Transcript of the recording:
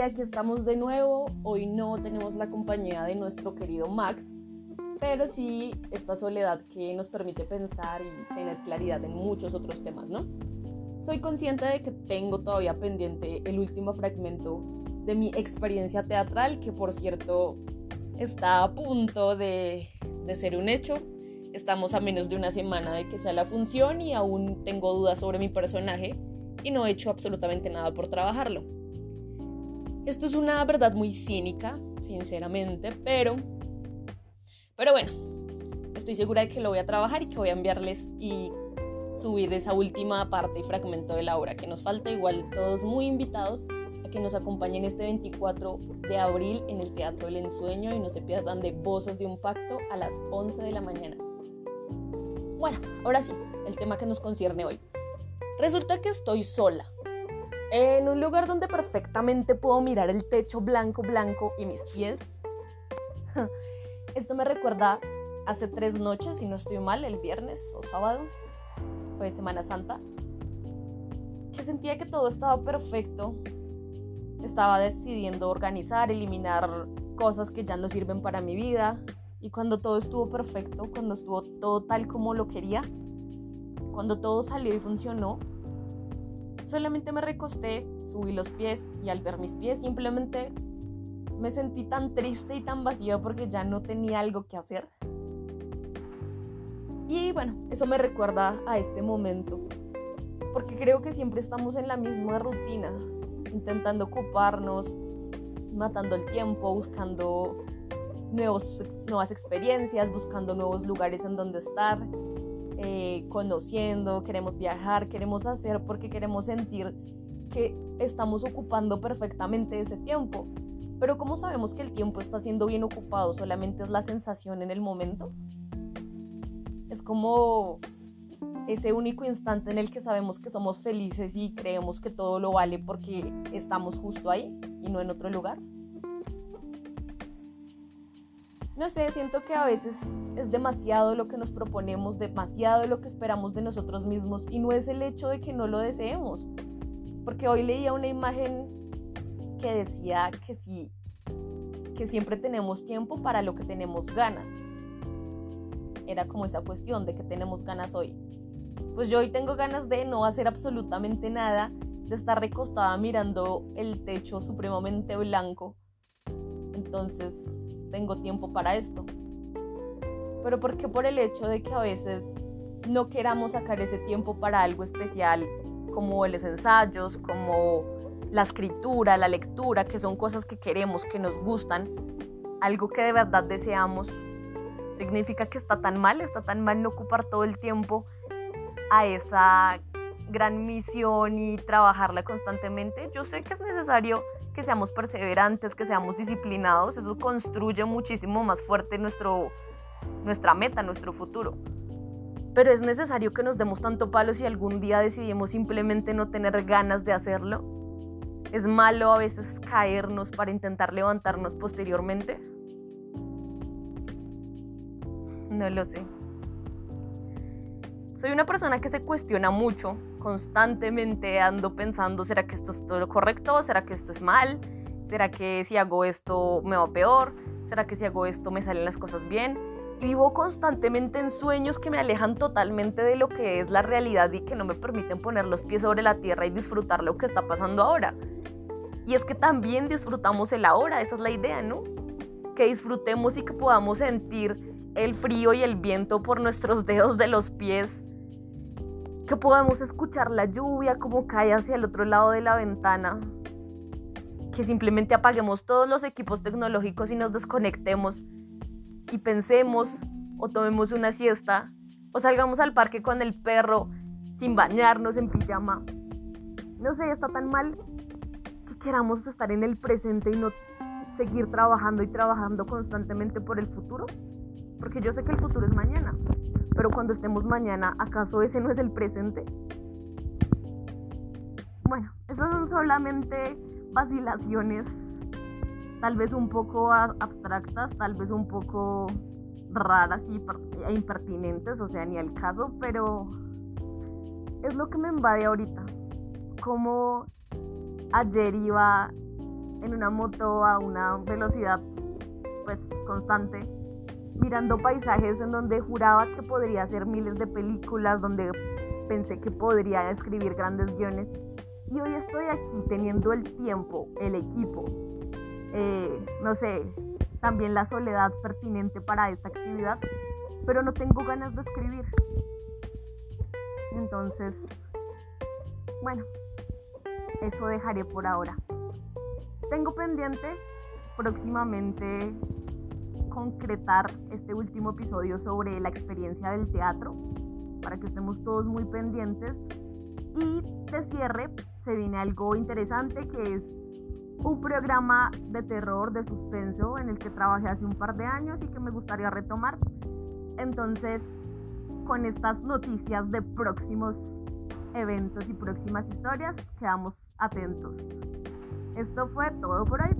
aquí estamos de nuevo. Hoy no tenemos la compañía de nuestro querido Max, pero sí esta soledad que nos permite pensar y tener claridad en muchos otros temas, ¿no? Soy consciente de que tengo todavía pendiente el último fragmento de mi experiencia teatral, que por cierto está a punto de, de ser un hecho. Estamos a menos de una semana de que sea la función y aún tengo dudas sobre mi personaje y no he hecho absolutamente nada por trabajarlo. Esto es una verdad muy cínica, sinceramente, pero, pero bueno, estoy segura de que lo voy a trabajar y que voy a enviarles y subir esa última parte y fragmento de la obra que nos falta. Igual todos muy invitados a que nos acompañen este 24 de abril en el Teatro El Ensueño y no se pierdan de Voces de un Pacto a las 11 de la mañana. Bueno, ahora sí, el tema que nos concierne hoy. Resulta que estoy sola, en un lugar donde perfectamente puedo mirar el techo blanco, blanco y mis pies. Esto me recuerda hace tres noches, si no estoy mal, el viernes o sábado, fue Semana Santa, que sentía que todo estaba perfecto. Estaba decidiendo organizar, eliminar cosas que ya no sirven para mi vida. Y cuando todo estuvo perfecto, cuando estuvo todo tal como lo quería, cuando todo salió y funcionó, solamente me recosté, subí los pies y al ver mis pies simplemente me sentí tan triste y tan vacía porque ya no tenía algo que hacer. Y bueno, eso me recuerda a este momento, porque creo que siempre estamos en la misma rutina, intentando ocuparnos, matando el tiempo, buscando nuevos, nuevas experiencias, buscando nuevos lugares en donde estar, eh, conociendo, queremos viajar, queremos hacer porque queremos sentir que estamos ocupando perfectamente ese tiempo. Pero ¿cómo sabemos que el tiempo está siendo bien ocupado? ¿Solamente es la sensación en el momento? Es como ese único instante en el que sabemos que somos felices y creemos que todo lo vale porque estamos justo ahí y no en otro lugar. No sé, siento que a veces es demasiado lo que nos proponemos, demasiado lo que esperamos de nosotros mismos y no es el hecho de que no lo deseemos. Porque hoy leía una imagen que decía que sí, que siempre tenemos tiempo para lo que tenemos ganas. Era como esa cuestión de que tenemos ganas hoy. Pues yo hoy tengo ganas de no hacer absolutamente nada, de estar recostada mirando el techo supremamente blanco. Entonces tengo tiempo para esto. Pero porque por el hecho de que a veces no queramos sacar ese tiempo para algo especial, como los ensayos, como la escritura, la lectura, que son cosas que queremos, que nos gustan, algo que de verdad deseamos, significa que está tan mal, está tan mal no ocupar todo el tiempo a esa gran misión y trabajarla constantemente. Yo sé que es necesario que seamos perseverantes, que seamos disciplinados, eso construye muchísimo más fuerte nuestro, nuestra meta, nuestro futuro. Pero es necesario que nos demos tanto palo si algún día decidimos simplemente no tener ganas de hacerlo. Es malo a veces caernos para intentar levantarnos posteriormente. No lo sé. Soy una persona que se cuestiona mucho constantemente ando pensando, ¿será que esto es todo correcto? ¿Será que esto es mal? ¿Será que si hago esto me va peor? ¿Será que si hago esto me salen las cosas bien? Vivo constantemente en sueños que me alejan totalmente de lo que es la realidad y que no me permiten poner los pies sobre la tierra y disfrutar lo que está pasando ahora. Y es que también disfrutamos el ahora, esa es la idea, ¿no? Que disfrutemos y que podamos sentir el frío y el viento por nuestros dedos de los pies que podamos escuchar la lluvia como cae hacia el otro lado de la ventana, que simplemente apaguemos todos los equipos tecnológicos y nos desconectemos y pensemos o tomemos una siesta o salgamos al parque con el perro sin bañarnos en pijama. No sé, está tan mal que queramos estar en el presente y no seguir trabajando y trabajando constantemente por el futuro, porque yo sé que el futuro es mañana pero cuando estemos mañana, ¿acaso ese no es el presente? Bueno, esas son solamente vacilaciones, tal vez un poco abstractas, tal vez un poco raras e impertinentes, o sea, ni al caso, pero es lo que me invade ahorita. Como ayer iba en una moto a una velocidad pues constante, mirando paisajes en donde juraba que podría hacer miles de películas, donde pensé que podría escribir grandes guiones. Y hoy estoy aquí teniendo el tiempo, el equipo, eh, no sé, también la soledad pertinente para esta actividad, pero no tengo ganas de escribir. Entonces, bueno, eso dejaré por ahora. Tengo pendiente próximamente concretar este último episodio sobre la experiencia del teatro, para que estemos todos muy pendientes. Y de cierre se viene algo interesante que es un programa de terror, de suspenso, en el que trabajé hace un par de años y que me gustaría retomar. Entonces, con estas noticias de próximos eventos y próximas historias, quedamos atentos. Esto fue todo por hoy.